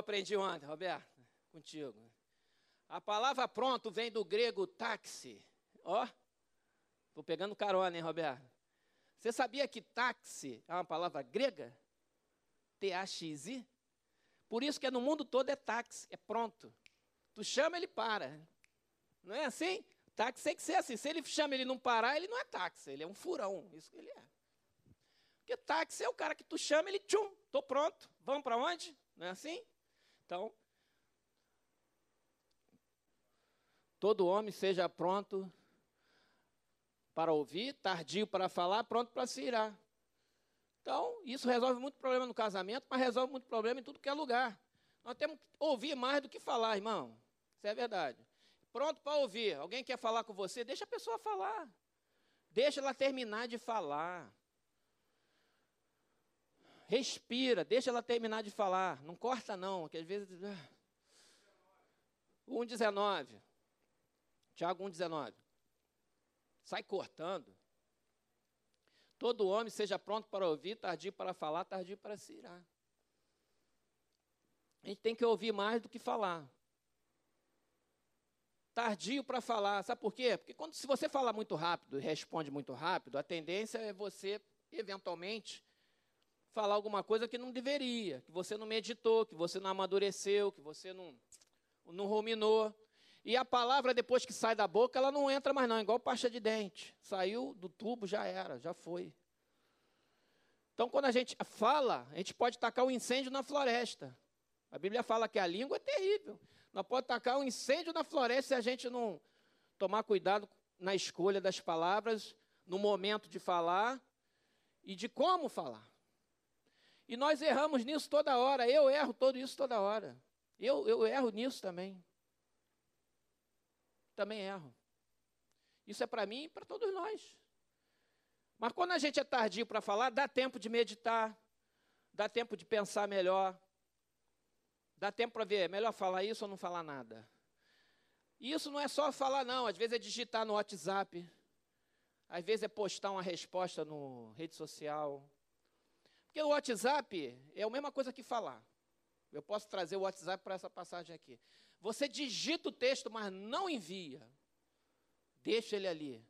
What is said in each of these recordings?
aprendi ontem, Roberto, contigo. A palavra pronto vem do grego táxi. Ó, vou pegando carona, hein, Roberto? Você sabia que táxi é uma palavra grega? T-A-X-I? Por isso que é no mundo todo é táxi, é pronto. Tu chama, ele para. Não é assim? Táxi tem que ser assim. Se ele chama ele não parar, ele não é táxi, ele é um furão. Isso que ele é. Porque táxi é o cara que tu chama, ele tchum, tô pronto. Vamos para onde? Não é assim? Então, todo homem seja pronto para ouvir, tardio para falar, pronto para se irar. Então, isso resolve muito problema no casamento, mas resolve muito problema em tudo que é lugar. Nós temos que ouvir mais do que falar, irmão. Isso é verdade. Pronto para ouvir. Alguém quer falar com você? Deixa a pessoa falar. Deixa ela terminar de falar. Respira, deixa ela terminar de falar. Não corta, não, que às vezes. 1,19. Ah. Tiago 1,19. Sai cortando. Todo homem seja pronto para ouvir, tardio para falar, tardio para se irar. A gente tem que ouvir mais do que falar. Tardio para falar, sabe por quê? Porque quando, se você fala muito rápido e responde muito rápido, a tendência é você, eventualmente, falar alguma coisa que não deveria, que você não meditou, que você não amadureceu, que você não, não ruminou. E a palavra, depois que sai da boca, ela não entra mais, não, igual pasta de dente. Saiu do tubo, já era, já foi. Então, quando a gente fala, a gente pode tacar um incêndio na floresta. A Bíblia fala que a língua é terrível. Nós podemos tacar um incêndio na floresta se a gente não tomar cuidado na escolha das palavras, no momento de falar e de como falar. E nós erramos nisso toda hora. Eu erro todo isso toda hora. Eu, eu erro nisso também também erro. Isso é para mim e para todos nós. Mas quando a gente é tardio para falar, dá tempo de meditar, dá tempo de pensar melhor, dá tempo para ver, é melhor falar isso ou não falar nada. E isso não é só falar, não, às vezes é digitar no WhatsApp, às vezes é postar uma resposta no rede social. Porque o WhatsApp é a mesma coisa que falar. Eu posso trazer o WhatsApp para essa passagem aqui. Você digita o texto, mas não envia. Deixa ele ali,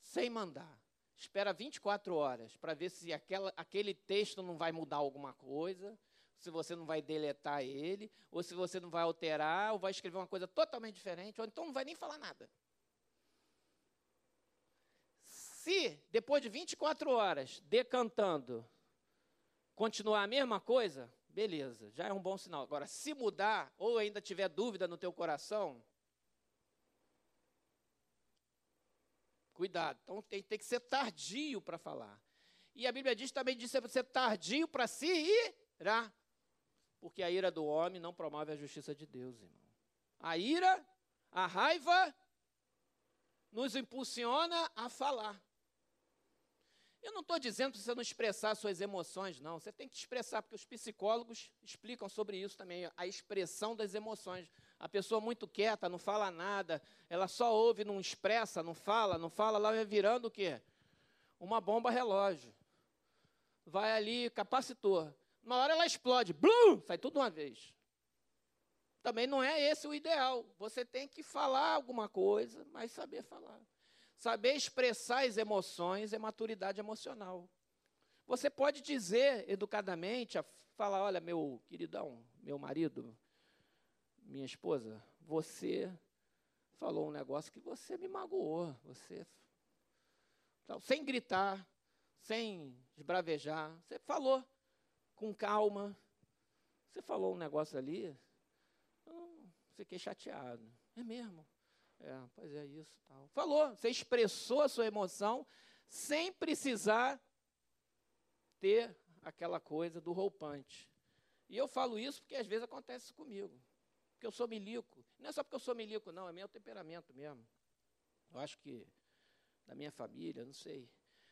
sem mandar. Espera 24 horas para ver se aquela, aquele texto não vai mudar alguma coisa, se você não vai deletar ele, ou se você não vai alterar, ou vai escrever uma coisa totalmente diferente, ou então não vai nem falar nada. Se, depois de 24 horas, decantando, continuar a mesma coisa, beleza, já é um bom sinal. Agora, se mudar ou ainda tiver dúvida no teu coração, cuidado. Então tem, tem que ser tardio para falar. E a Bíblia diz também de ser tardio para se irar. Porque a ira do homem não promove a justiça de Deus, irmão. A ira, a raiva, nos impulsiona a falar. Eu não estou dizendo para você não expressar suas emoções, não. Você tem que expressar, porque os psicólogos explicam sobre isso também, a expressão das emoções. A pessoa muito quieta, não fala nada, ela só ouve, não expressa, não fala, não fala, ela vai virando o quê? Uma bomba relógio. Vai ali, capacitor. Uma hora ela explode, blum, sai tudo uma vez. Também não é esse o ideal. Você tem que falar alguma coisa, mas saber falar. Saber expressar as emoções é maturidade emocional. Você pode dizer educadamente, falar, olha, meu queridão, meu marido, minha esposa, você falou um negócio que você me magoou, você sem gritar, sem esbravejar, você falou com calma. Você falou um negócio ali, eu fiquei chateado. É mesmo. É, pois é isso. Tal. Falou, você expressou a sua emoção sem precisar ter aquela coisa do roupante. E eu falo isso porque às vezes acontece comigo. Porque eu sou milico. Não é só porque eu sou milico, não, é meu temperamento mesmo. Eu acho que da minha família, não sei.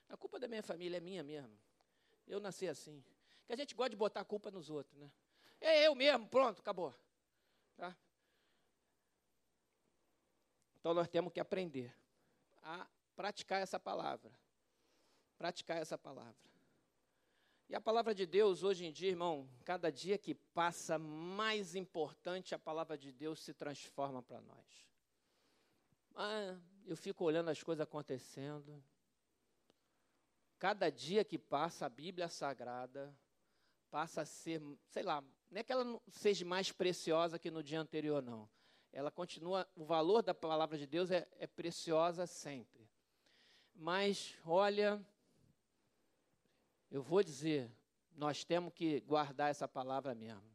A culpa da minha família é minha mesmo. Eu nasci assim. Que a gente gosta de botar a culpa nos outros, né? É eu mesmo, pronto, acabou. Tá? Então nós temos que aprender a praticar essa palavra. Praticar essa palavra. E a palavra de Deus, hoje em dia, irmão, cada dia que passa, mais importante a palavra de Deus se transforma para nós. Ah, eu fico olhando as coisas acontecendo. Cada dia que passa, a Bíblia Sagrada passa a ser, sei lá, não é que ela seja mais preciosa que no dia anterior, não. Ela continua, o valor da palavra de Deus é, é preciosa sempre. Mas, olha, eu vou dizer, nós temos que guardar essa palavra mesmo.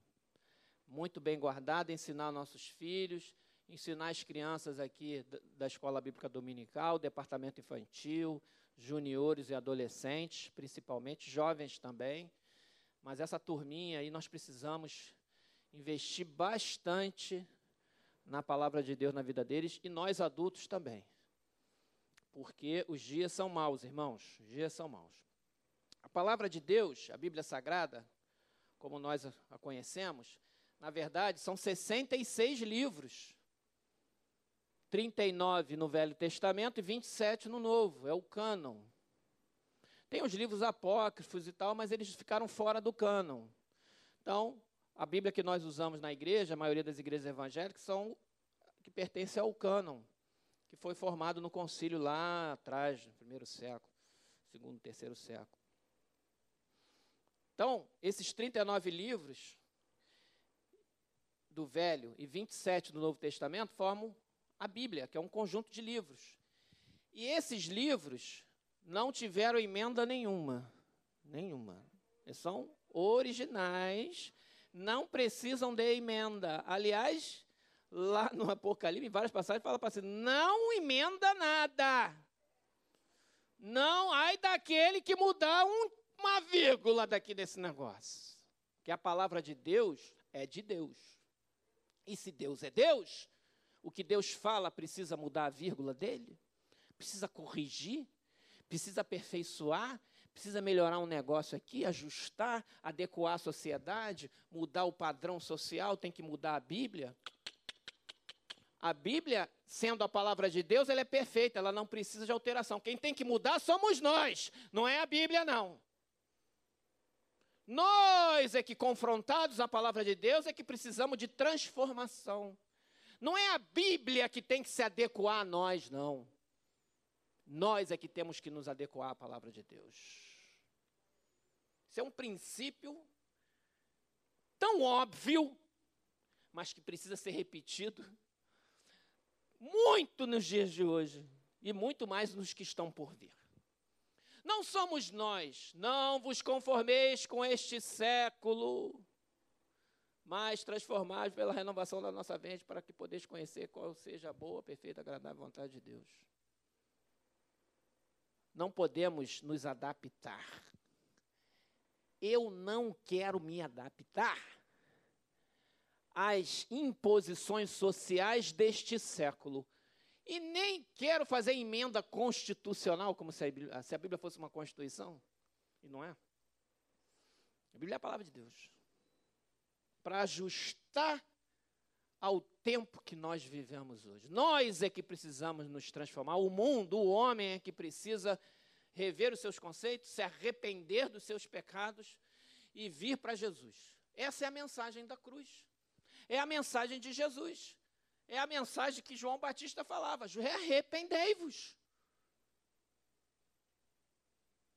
Muito bem guardada, ensinar nossos filhos, ensinar as crianças aqui da Escola Bíblica Dominical, departamento infantil, juniores e adolescentes, principalmente, jovens também. Mas essa turminha aí nós precisamos investir bastante na palavra de Deus na vida deles e nós adultos também. Porque os dias são maus, irmãos, os dias são maus. A palavra de Deus, a Bíblia Sagrada, como nós a conhecemos, na verdade são 66 livros. 39 no Velho Testamento e 27 no Novo, é o cânon. Tem os livros apócrifos e tal, mas eles ficaram fora do cânon. Então, a Bíblia que nós usamos na igreja, a maioria das igrejas evangélicas, são que pertence ao cânon, que foi formado no concílio lá atrás, no primeiro século, segundo, terceiro século. Então, esses 39 livros do Velho e 27 do Novo Testamento formam a Bíblia, que é um conjunto de livros. E esses livros não tiveram emenda nenhuma. Nenhuma. São originais, não precisam de emenda. Aliás, lá no Apocalipse, em várias passagens, fala para assim: não emenda nada. Não, ai daquele que mudar um, uma vírgula daqui desse negócio. Que a palavra de Deus é de Deus. E se Deus é Deus, o que Deus fala precisa mudar a vírgula dele? Precisa corrigir? Precisa aperfeiçoar? Precisa melhorar um negócio aqui, ajustar, adequar a sociedade, mudar o padrão social, tem que mudar a Bíblia? A Bíblia, sendo a palavra de Deus, ela é perfeita, ela não precisa de alteração. Quem tem que mudar somos nós, não é a Bíblia, não. Nós é que, confrontados à palavra de Deus, é que precisamos de transformação. Não é a Bíblia que tem que se adequar a nós, não. Nós é que temos que nos adequar à palavra de Deus. Isso é um princípio tão óbvio, mas que precisa ser repetido muito nos dias de hoje e muito mais nos que estão por vir. Não somos nós, não vos conformeis com este século, mas transformados pela renovação da nossa mente, para que podeis conhecer qual seja a boa, perfeita, agradável vontade de Deus. Não podemos nos adaptar. Eu não quero me adaptar às imposições sociais deste século. E nem quero fazer emenda constitucional, como se a Bíblia, se a Bíblia fosse uma constituição. E não é. A Bíblia é a palavra de Deus para ajustar ao tempo que nós vivemos hoje. Nós é que precisamos nos transformar, o mundo, o homem é que precisa rever os seus conceitos, se arrepender dos seus pecados e vir para Jesus. Essa é a mensagem da cruz. É a mensagem de Jesus. É a mensagem que João Batista falava: arrependei-vos.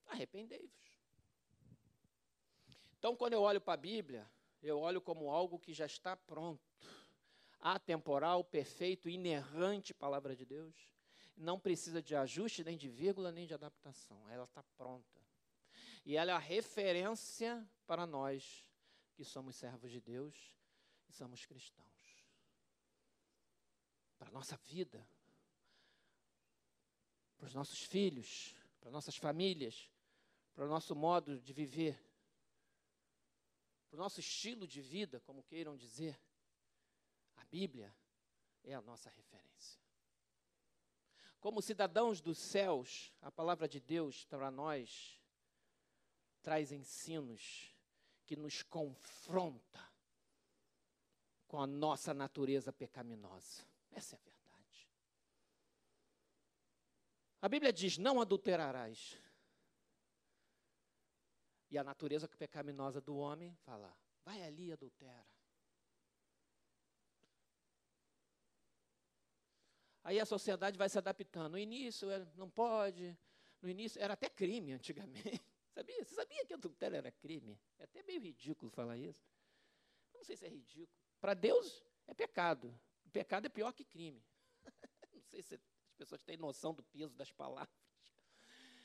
Arrependei-vos. Então, quando eu olho para a Bíblia, eu olho como algo que já está pronto. Atemporal, perfeito, inerrante palavra de Deus. Não precisa de ajuste, nem de vírgula, nem de adaptação. Ela está pronta. E ela é a referência para nós que somos servos de Deus e somos cristãos. Para a nossa vida, para os nossos filhos, para nossas famílias, para o nosso modo de viver para o nosso estilo de vida, como queiram dizer, a Bíblia é a nossa referência. Como cidadãos dos céus, a palavra de Deus para nós traz ensinos que nos confronta com a nossa natureza pecaminosa. Essa é a verdade. A Bíblia diz: não adulterarás. E a natureza pecaminosa do homem fala: vai ali e adultera. Aí a sociedade vai se adaptando. No início não pode, no início era até crime antigamente. Sabia? Você sabia que adultério era crime? É até meio ridículo falar isso. não sei se é ridículo. Para Deus é pecado. O pecado é pior que crime. não sei se as pessoas têm noção do peso das palavras.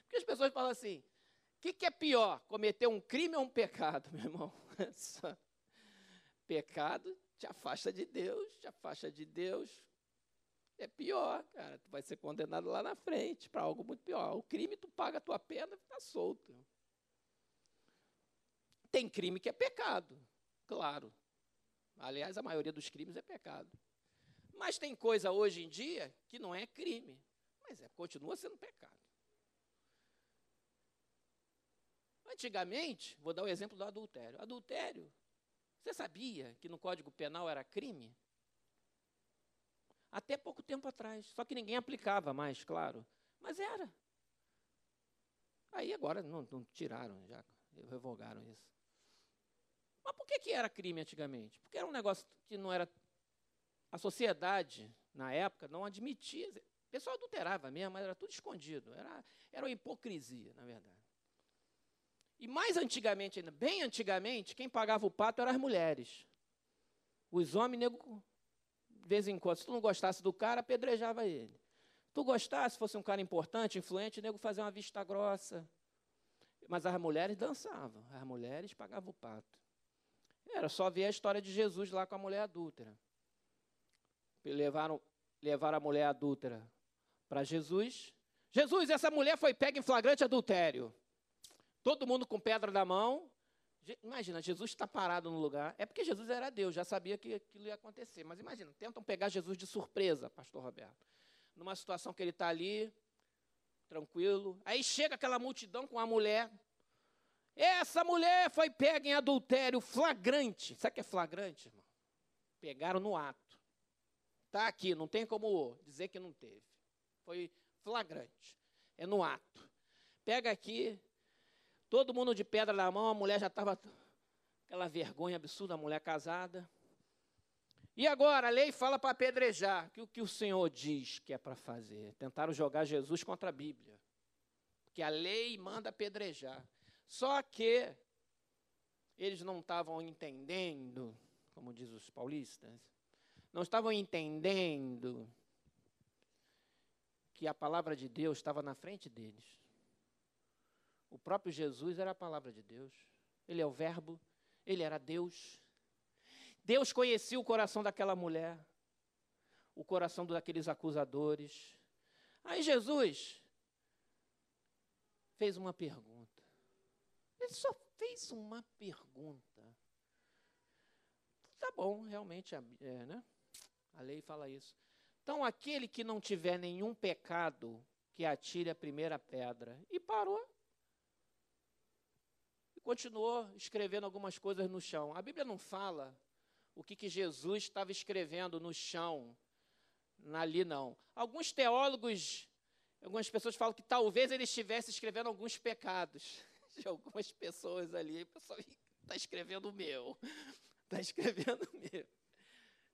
Porque as pessoas falam assim: o que, que, é pior, cometer um crime ou um pecado, meu irmão? Pecado te afasta de Deus, te afasta de Deus. É pior, cara. Tu vai ser condenado lá na frente para algo muito pior. O crime, tu paga a tua pena e fica solto. Tem crime que é pecado, claro. Aliás, a maioria dos crimes é pecado. Mas tem coisa hoje em dia que não é crime, mas é, continua sendo pecado. Antigamente, vou dar o exemplo do adultério. Adultério, você sabia que no Código Penal era crime? Até pouco tempo atrás. Só que ninguém aplicava mais, claro. Mas era. Aí agora não, não tiraram, já revogaram isso. Mas por que, que era crime antigamente? Porque era um negócio que não era. A sociedade, na época, não admitia. O pessoal adulterava mesmo, mas era tudo escondido. Era, era uma hipocrisia, na verdade. E mais antigamente ainda, bem antigamente, quem pagava o pato eram as mulheres. Os homens, nego, de vez em quando, se tu não gostasse do cara, apedrejava ele. Se tu gostasse, fosse um cara importante, influente, o nego fazia uma vista grossa. Mas as mulheres dançavam, as mulheres pagavam o pato. Era só ver a história de Jesus lá com a mulher adúltera. Levaram, levaram a mulher adúltera para Jesus. Jesus, essa mulher foi pega em flagrante adultério. Todo mundo com pedra na mão. Imagina, Jesus está parado no lugar. É porque Jesus era Deus, já sabia que aquilo ia acontecer. Mas imagina, tentam pegar Jesus de surpresa, pastor Roberto. Numa situação que ele está ali, tranquilo. Aí chega aquela multidão com a mulher essa mulher foi pega em adultério flagrante. Sabe o que é flagrante, irmão? Pegaram no ato. Está aqui, não tem como dizer que não teve. Foi flagrante. É no ato. Pega aqui, todo mundo de pedra na mão, a mulher já estava. Aquela vergonha absurda, a mulher casada. E agora, a lei fala para apedrejar. Que o que o Senhor diz que é para fazer? Tentaram jogar Jesus contra a Bíblia. Porque a lei manda apedrejar. Só que eles não estavam entendendo, como diz os paulistas, não estavam entendendo que a palavra de Deus estava na frente deles. O próprio Jesus era a palavra de Deus. Ele é o Verbo, ele era Deus. Deus conhecia o coração daquela mulher, o coração daqueles acusadores. Aí Jesus fez uma pergunta. Ele só fez uma pergunta. Tá bom, realmente, é, né? a lei fala isso. Então, aquele que não tiver nenhum pecado, que atire a primeira pedra. E parou. Continuou escrevendo algumas coisas no chão. A Bíblia não fala o que, que Jesus estava escrevendo no chão, ali não. Alguns teólogos, algumas pessoas falam que talvez ele estivesse escrevendo alguns pecados de algumas pessoas ali. O pessoal está escrevendo o meu. Está escrevendo o meu.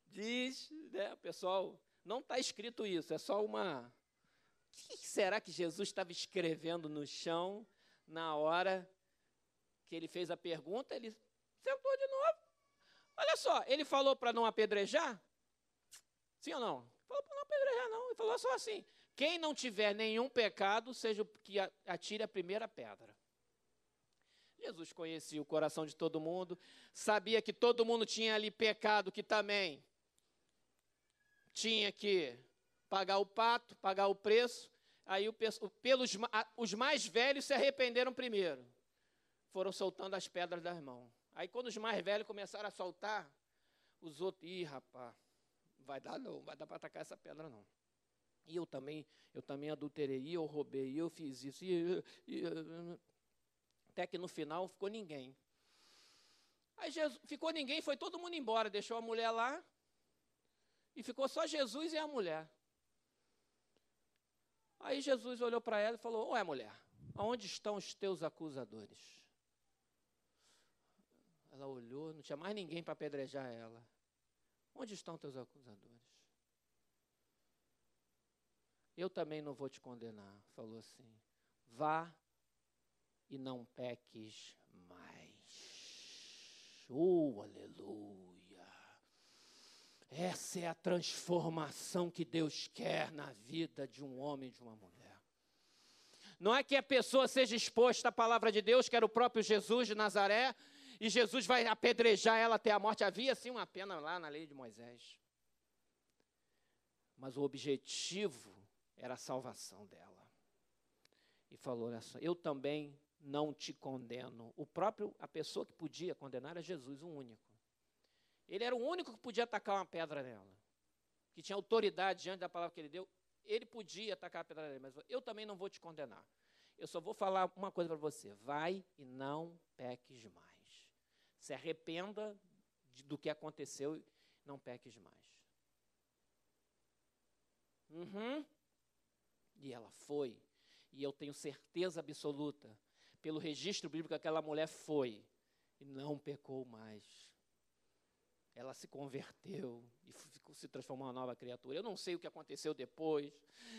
Diz, né, pessoal, não está escrito isso, é só uma. O que será que Jesus estava escrevendo no chão na hora que ele fez a pergunta? Ele sentou de novo. Olha só, ele falou para não apedrejar? Sim ou não? Falou para não apedrejar, não. Ele falou só assim: quem não tiver nenhum pecado, seja o que atire a primeira pedra. Jesus conhecia o coração de todo mundo, sabia que todo mundo tinha ali pecado que também tinha que pagar o pato, pagar o preço. Aí o, pelos, os mais velhos se arrependeram primeiro. Foram soltando as pedras das mãos. Aí quando os mais velhos começaram a soltar, os outros, ih, rapaz, vai dar não, vai dar para atacar essa pedra não. E eu também, eu também adulterei, e eu roubei, e eu fiz isso, e, e, até que no final ficou ninguém. Aí Jesus, ficou ninguém, foi todo mundo embora, deixou a mulher lá. E ficou só Jesus e a mulher. Aí Jesus olhou para ela e falou: Ué, mulher, aonde estão os teus acusadores? Ela olhou, não tinha mais ninguém para apedrejar ela. Onde estão teus acusadores? Eu também não vou te condenar, falou assim. Vá e não peques mais. Oh, aleluia. Essa é a transformação que Deus quer na vida de um homem e de uma mulher. Não é que a pessoa seja exposta à palavra de Deus, que era o próprio Jesus de Nazaré, e Jesus vai apedrejar ela até a morte. Havia sim uma pena lá na lei de Moisés. Mas o objetivo era a salvação dela. E falou: Olha só, eu também não te condeno. O próprio, a pessoa que podia condenar era Jesus, o único. Ele era o único que podia atacar uma pedra nela, que tinha autoridade diante da palavra que ele deu. Ele podia atacar a pedra nela, mas eu também não vou te condenar. Eu só vou falar uma coisa para você: vai e não peques mais. Se arrependa de, do que aconteceu e não peques mais. Uhum. E ela foi. E eu tenho certeza absoluta, pelo registro bíblico, que aquela mulher foi e não pecou mais ela se converteu e se transformou em uma nova criatura. Eu não sei o que aconteceu depois,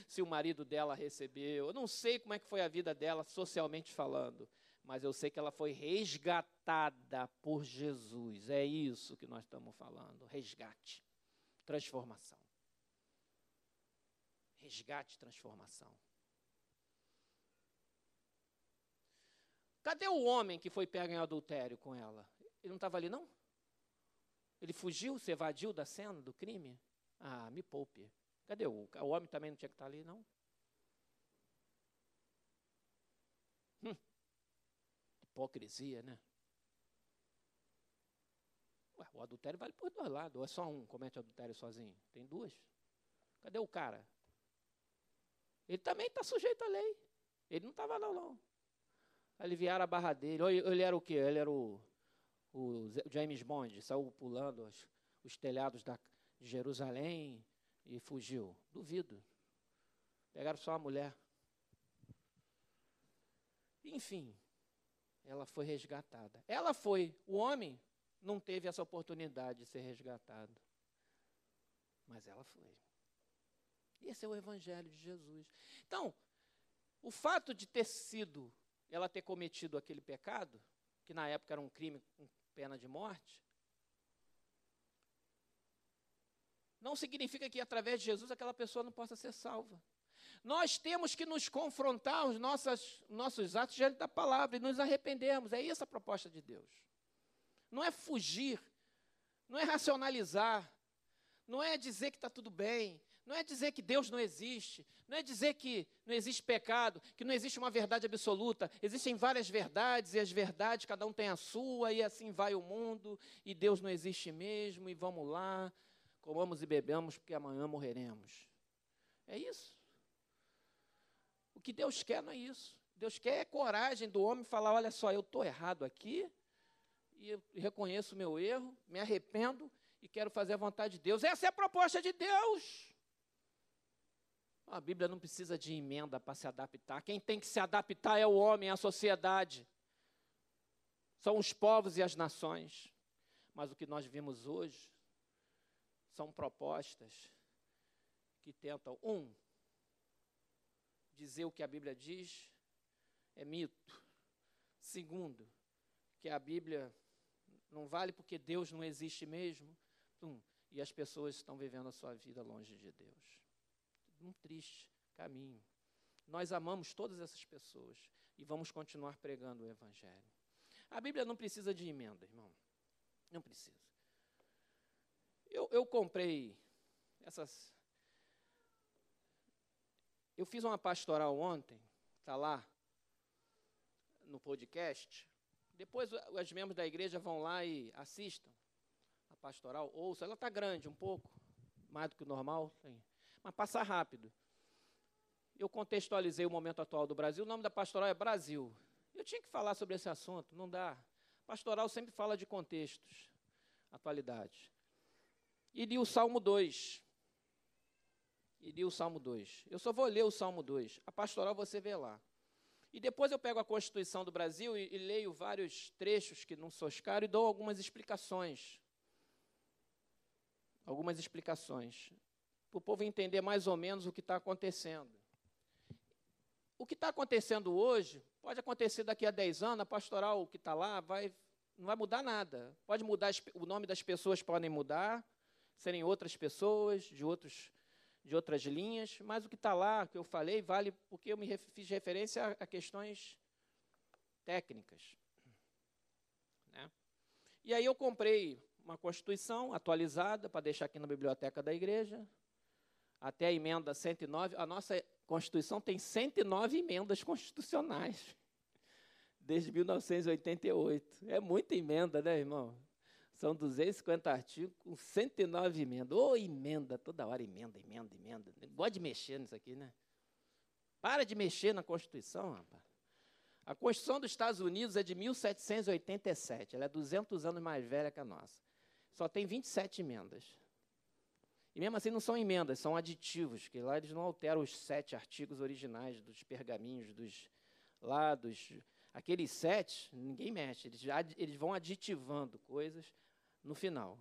se o marido dela recebeu, eu não sei como é que foi a vida dela socialmente falando, mas eu sei que ela foi resgatada por Jesus. É isso que nós estamos falando, resgate, transformação. Resgate, transformação. Cadê o homem que foi pego em adultério com ela? Ele não estava ali, não? Ele fugiu, se evadiu da cena do crime? Ah, me poupe. Cadê o, o homem também não tinha que estar ali, não? Hum. Hipocrisia, né? Ué, o adultério vale por dois lados. Ou é só um comete adultério sozinho? Tem duas. Cadê o cara? Ele também está sujeito à lei. Ele não estava lá, não. Aliviaram a barra dele. Ele era o quê? Ele era o o James Bond saiu pulando os, os telhados da, de Jerusalém e fugiu. Duvido. Pegaram só a mulher. Enfim, ela foi resgatada. Ela foi. O homem não teve essa oportunidade de ser resgatado. Mas ela foi. Esse é o Evangelho de Jesus. Então, o fato de ter sido, ela ter cometido aquele pecado, que na época era um crime, um pena de morte, não significa que através de Jesus aquela pessoa não possa ser salva. Nós temos que nos confrontar os nossos, nossos atos diante da palavra e nos arrependermos. É essa a proposta de Deus. Não é fugir, não é racionalizar, não é dizer que está tudo bem, não é dizer que Deus não existe, não é dizer que não existe pecado, que não existe uma verdade absoluta. Existem várias verdades e as verdades, cada um tem a sua, e assim vai o mundo, e Deus não existe mesmo, e vamos lá, comamos e bebemos, porque amanhã morreremos. É isso. O que Deus quer não é isso. Deus quer é coragem do homem falar: olha só, eu estou errado aqui, e eu reconheço o meu erro, me arrependo e quero fazer a vontade de Deus. Essa é a proposta de Deus. A Bíblia não precisa de emenda para se adaptar. Quem tem que se adaptar é o homem, é a sociedade. São os povos e as nações. Mas o que nós vimos hoje são propostas que tentam, um, dizer o que a Bíblia diz é mito. Segundo, que a Bíblia não vale porque Deus não existe mesmo. Um, e as pessoas estão vivendo a sua vida longe de Deus um triste caminho. Nós amamos todas essas pessoas e vamos continuar pregando o Evangelho. A Bíblia não precisa de emenda, irmão. Não precisa. Eu, eu comprei essas. Eu fiz uma pastoral ontem, está lá no podcast. Depois os membros da igreja vão lá e assistam a pastoral. Ouça, ela está grande um pouco, mais do que o normal. Mas passa rápido. Eu contextualizei o momento atual do Brasil, o nome da pastoral é Brasil. Eu tinha que falar sobre esse assunto, não dá. Pastoral sempre fala de contextos, atualidade. E li o Salmo 2. E li o Salmo 2. Eu só vou ler o Salmo 2. A pastoral você vê lá. E depois eu pego a Constituição do Brasil e, e leio vários trechos que não soscaram e dou algumas explicações. Algumas explicações. Para o povo entender mais ou menos o que está acontecendo. O que está acontecendo hoje, pode acontecer daqui a 10 anos, a pastoral que está lá vai, não vai mudar nada. Pode mudar, o nome das pessoas podem mudar, serem outras pessoas, de outros de outras linhas, mas o que está lá, que eu falei, vale porque eu me fiz referência a, a questões técnicas. Né? E aí eu comprei uma Constituição atualizada para deixar aqui na biblioteca da igreja, até a emenda 109. A nossa Constituição tem 109 emendas constitucionais, desde 1988. É muita emenda, né, irmão? São 250 artigos com 109 emendas. Ô, oh, emenda, toda hora emenda, emenda, emenda. Gosta de mexer nisso aqui, né? Para de mexer na Constituição, rapaz. A Constituição dos Estados Unidos é de 1787. Ela é 200 anos mais velha que a nossa. Só tem 27 emendas. E mesmo assim não são emendas, são aditivos, que lá eles não alteram os sete artigos originais dos pergaminhos, dos lá, dos, aqueles sete, ninguém mexe, eles, eles vão aditivando coisas no final.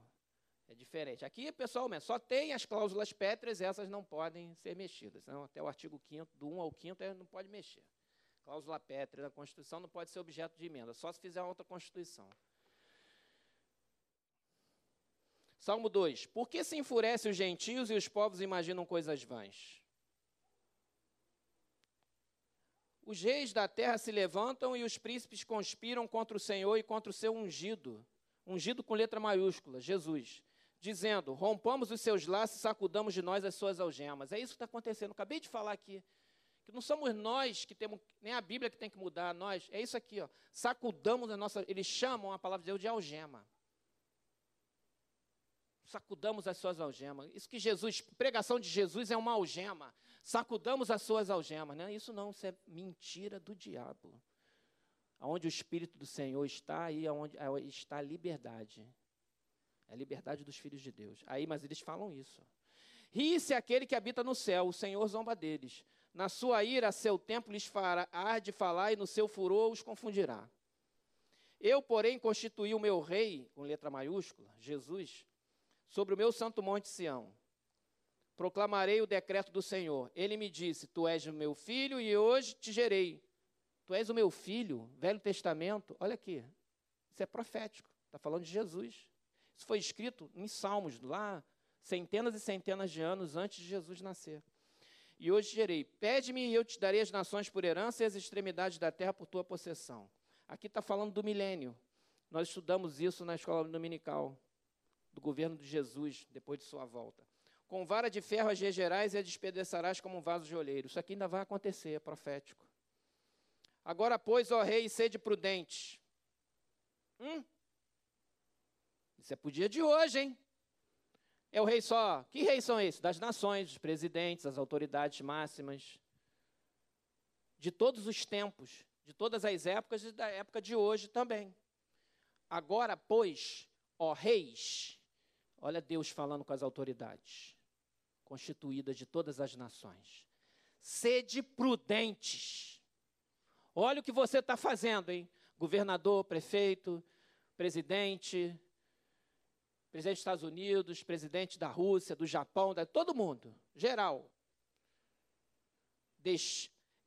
É diferente. Aqui, pessoal, só tem as cláusulas pétreas, essas não podem ser mexidas. Não, até o artigo 5 do 1 ao 5 não pode mexer. Cláusula pétrea da Constituição não pode ser objeto de emenda, só se fizer outra Constituição. Salmo 2. Por que se enfurecem os gentios e os povos imaginam coisas vãs? Os reis da terra se levantam e os príncipes conspiram contra o Senhor e contra o seu ungido ungido com letra maiúscula, Jesus, dizendo: rompamos os seus laços e sacudamos de nós as suas algemas. É isso que está acontecendo. Acabei de falar aqui. Que não somos nós que temos, nem a Bíblia que tem que mudar, nós. É isso aqui, ó. Sacudamos a nossa. Eles chamam a palavra de Deus de algema. Sacudamos as suas algemas. Isso que Jesus, pregação de Jesus é uma algema. Sacudamos as suas algemas. Não é isso não, isso é mentira do diabo. Onde o Espírito do Senhor está, aí onde está a liberdade. É a liberdade dos filhos de Deus. Aí, mas eles falam isso. Ri-se aquele que habita no céu, o Senhor zomba deles. Na sua ira, seu tempo lhes fará ar de falar, e no seu furor os confundirá. Eu, porém, constituí o meu rei, com letra maiúscula, Jesus, sobre o meu santo monte Sião. Proclamarei o decreto do Senhor. Ele me disse: Tu és o meu filho, e hoje te gerei. Tu és o meu filho, Velho Testamento. Olha aqui, isso é profético, está falando de Jesus. Isso foi escrito em Salmos, lá centenas e centenas de anos antes de Jesus nascer. E hoje direi: Pede-me e eu te darei as nações por herança e as extremidades da terra por tua possessão. Aqui está falando do milênio. Nós estudamos isso na escola dominical, do governo de Jesus, depois de sua volta. Com vara de ferro as regerás e a despedaçarás como um vaso de olheiro. Isso aqui ainda vai acontecer, é profético. Agora, pois, ó rei, sede prudente. Hum? Isso é para o dia de hoje, hein? É o rei só. Que reis são esses? Das nações, dos presidentes, as autoridades máximas. De todos os tempos, de todas as épocas e da época de hoje também. Agora, pois, ó reis, olha Deus falando com as autoridades, constituídas de todas as nações. Sede prudentes Olha o que você está fazendo, hein? Governador, prefeito, presidente, presidente dos Estados Unidos, presidente da Rússia, do Japão, da, todo mundo, geral.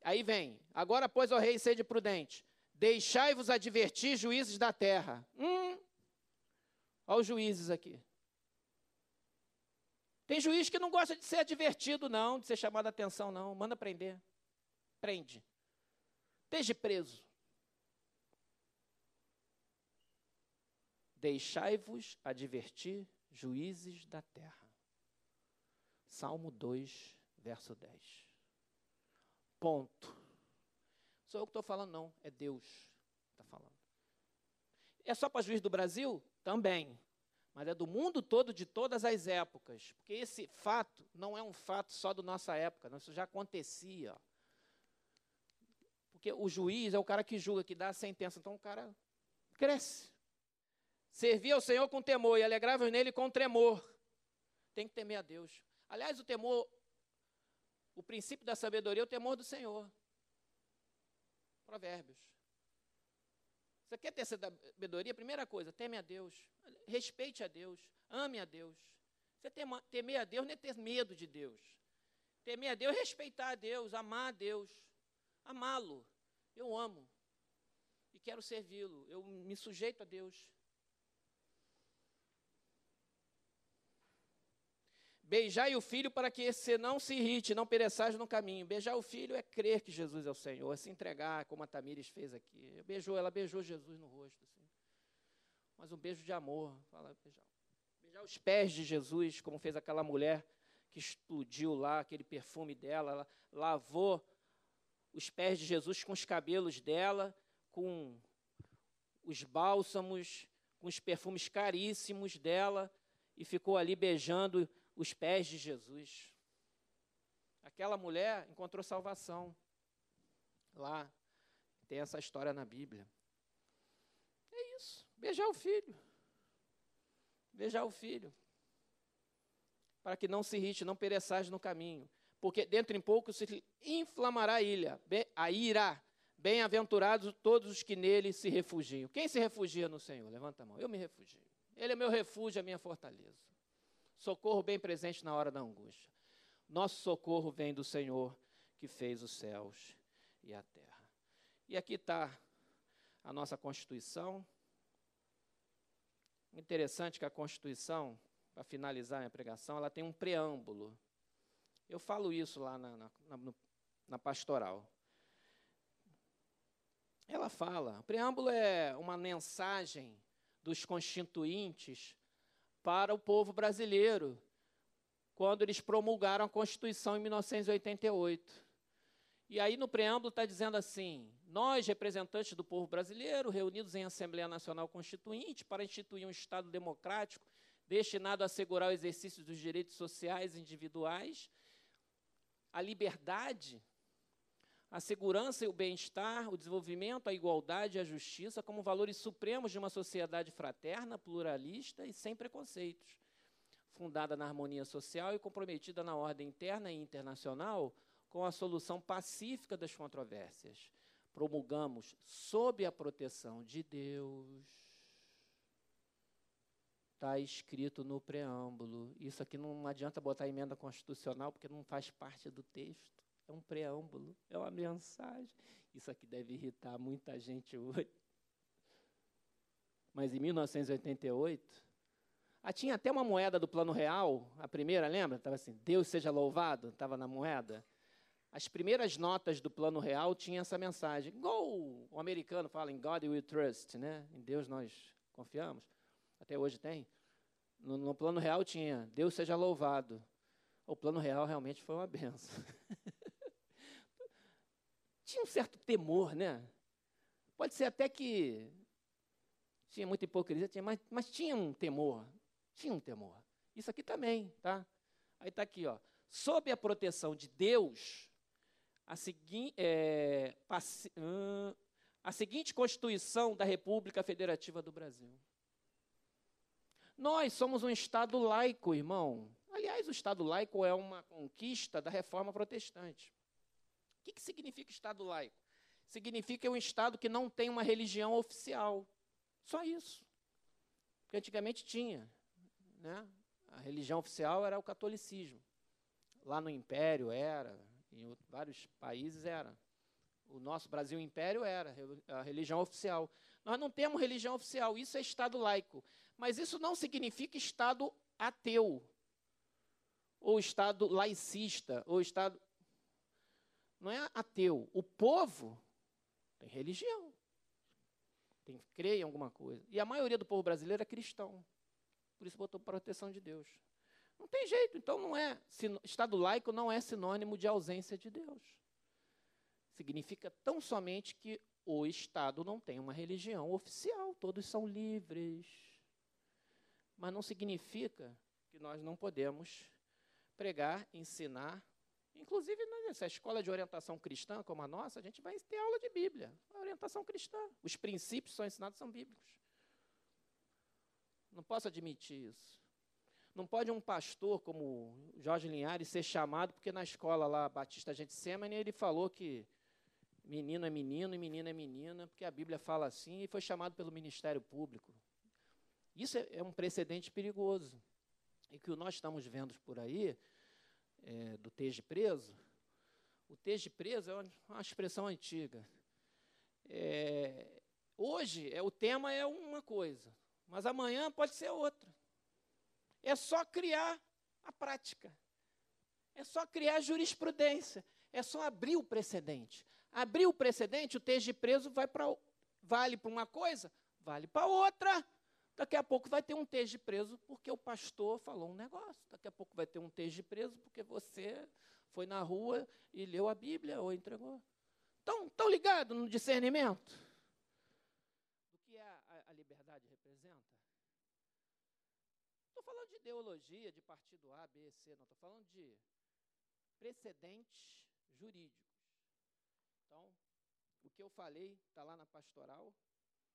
Aí vem, agora, pois, o rei, sede prudente, deixai-vos advertir juízes da terra. Hum, olha os juízes aqui. Tem juiz que não gosta de ser advertido, não, de ser chamado a atenção, não. Manda prender. Prende. Esteja preso. Deixai-vos advertir, juízes da terra. Salmo 2, verso 10. Ponto. Sou eu que estou falando, não. É Deus que está falando. É só para juiz do Brasil? Também. Mas é do mundo todo, de todas as épocas. Porque esse fato não é um fato só da nossa época. Isso já acontecia. Porque o juiz é o cara que julga, que dá a sentença. Então o cara cresce. Servia ao Senhor com temor e alegrava nele com tremor. Tem que temer a Deus. Aliás, o temor, o princípio da sabedoria é o temor do Senhor. Provérbios. Você quer ter sabedoria? Primeira coisa, teme a Deus. Respeite a Deus. Ame a Deus. Você temer a Deus não é ter medo de Deus. Temer a Deus é respeitar a Deus, amar a Deus, amá-lo. Eu amo e quero servi-lo. Eu me sujeito a Deus. Beijai o filho para que você não se irrite, não pereçais no caminho. Beijar o filho é crer que Jesus é o Senhor, é se entregar, como a Tamires fez aqui. Beijou, ela beijou Jesus no rosto. Assim. Mas um beijo de amor. Fala, beijar. beijar os pés de Jesus, como fez aquela mulher que explodiu lá, aquele perfume dela. Ela lavou os pés de Jesus com os cabelos dela, com os bálsamos, com os perfumes caríssimos dela, e ficou ali beijando os pés de Jesus. Aquela mulher encontrou salvação. Lá tem essa história na Bíblia. É isso. Beijar o filho. Beijar o filho. Para que não se irrite, não pereçais no caminho. Porque dentro em pouco se inflamará a ilha, a ira. Bem-aventurados todos os que nele se refugiam. Quem se refugia no Senhor? Levanta a mão. Eu me refugio. Ele é meu refúgio, a minha fortaleza. Socorro bem presente na hora da angústia. Nosso socorro vem do Senhor que fez os céus e a terra. E aqui está a nossa Constituição. Interessante que a Constituição, para finalizar a minha pregação, ela tem um preâmbulo. Eu falo isso lá na, na, na, na pastoral. Ela fala, o preâmbulo é uma mensagem dos constituintes para o povo brasileiro, quando eles promulgaram a Constituição em 1988. E aí no preâmbulo está dizendo assim: nós, representantes do povo brasileiro, reunidos em Assembleia Nacional Constituinte para instituir um Estado democrático destinado a assegurar o exercício dos direitos sociais individuais, a liberdade, a segurança e o bem-estar, o desenvolvimento, a igualdade e a justiça como valores supremos de uma sociedade fraterna, pluralista e sem preconceitos, fundada na harmonia social e comprometida na ordem interna e internacional com a solução pacífica das controvérsias. Promulgamos sob a proteção de Deus. Está escrito no preâmbulo. Isso aqui não adianta botar emenda constitucional, porque não faz parte do texto é um preâmbulo, é uma mensagem. Isso aqui deve irritar muita gente hoje. Mas em 1988, ah, tinha até uma moeda do Plano Real, a primeira, lembra? Estava assim, Deus seja louvado, estava na moeda. As primeiras notas do Plano Real tinham essa mensagem. Igual o americano fala, em God we trust, né? em Deus nós confiamos. Até hoje tem. No, no Plano Real tinha, Deus seja louvado. O Plano Real realmente foi uma benção. tinha um certo temor, né? Pode ser até que tinha muita hipocrisia, tinha, mas, mas tinha um temor. Tinha um temor. Isso aqui também, tá? Aí está aqui, ó. Sob a proteção de Deus, a, segui é, a seguinte Constituição da República Federativa do Brasil. Nós somos um Estado laico, irmão. Aliás, o Estado laico é uma conquista da reforma protestante que, que significa Estado laico? Significa um Estado que não tem uma religião oficial. Só isso. Porque antigamente tinha. Né? A religião oficial era o catolicismo. Lá no Império era, em vários países era. O nosso Brasil Império era a religião oficial. Nós não temos religião oficial, isso é Estado laico. Mas isso não significa Estado ateu, ou Estado laicista, ou Estado não é ateu. O povo tem religião. Tem crê em alguma coisa. E a maioria do povo brasileiro é cristão. Por isso botou proteção de Deus. Não tem jeito. Então não é Estado laico não é sinônimo de ausência de Deus. Significa tão somente que o Estado não tem uma religião oficial, todos são livres. Mas não significa que nós não podemos pregar, ensinar Inclusive, nessa escola de orientação cristã como a nossa, a gente vai ter aula de Bíblia, orientação cristã. Os princípios que são ensinados são bíblicos. Não posso admitir isso. Não pode um pastor como Jorge Linhares ser chamado, porque na escola lá, Batista Gente Semane, ele falou que menino é menino e menina é menina, porque a Bíblia fala assim e foi chamado pelo Ministério Público. Isso é, é um precedente perigoso. E que nós estamos vendo por aí, é, do teje preso, o teje preso é uma expressão antiga. É, hoje, é, o tema é uma coisa, mas amanhã pode ser outra. É só criar a prática. É só criar jurisprudência. É só abrir o precedente. Abrir o precedente, o texto preso vai para vale para uma coisa, vale para outra. Daqui a pouco vai ter um de preso porque o pastor falou um negócio. Daqui a pouco vai ter um de preso porque você foi na rua e leu a Bíblia ou entregou. Estão, estão ligados no discernimento? Do que a, a, a liberdade representa? Estou falando de ideologia, de partido A, B, C, não estou falando de precedentes jurídicos. Então, o que eu falei está lá na pastoral,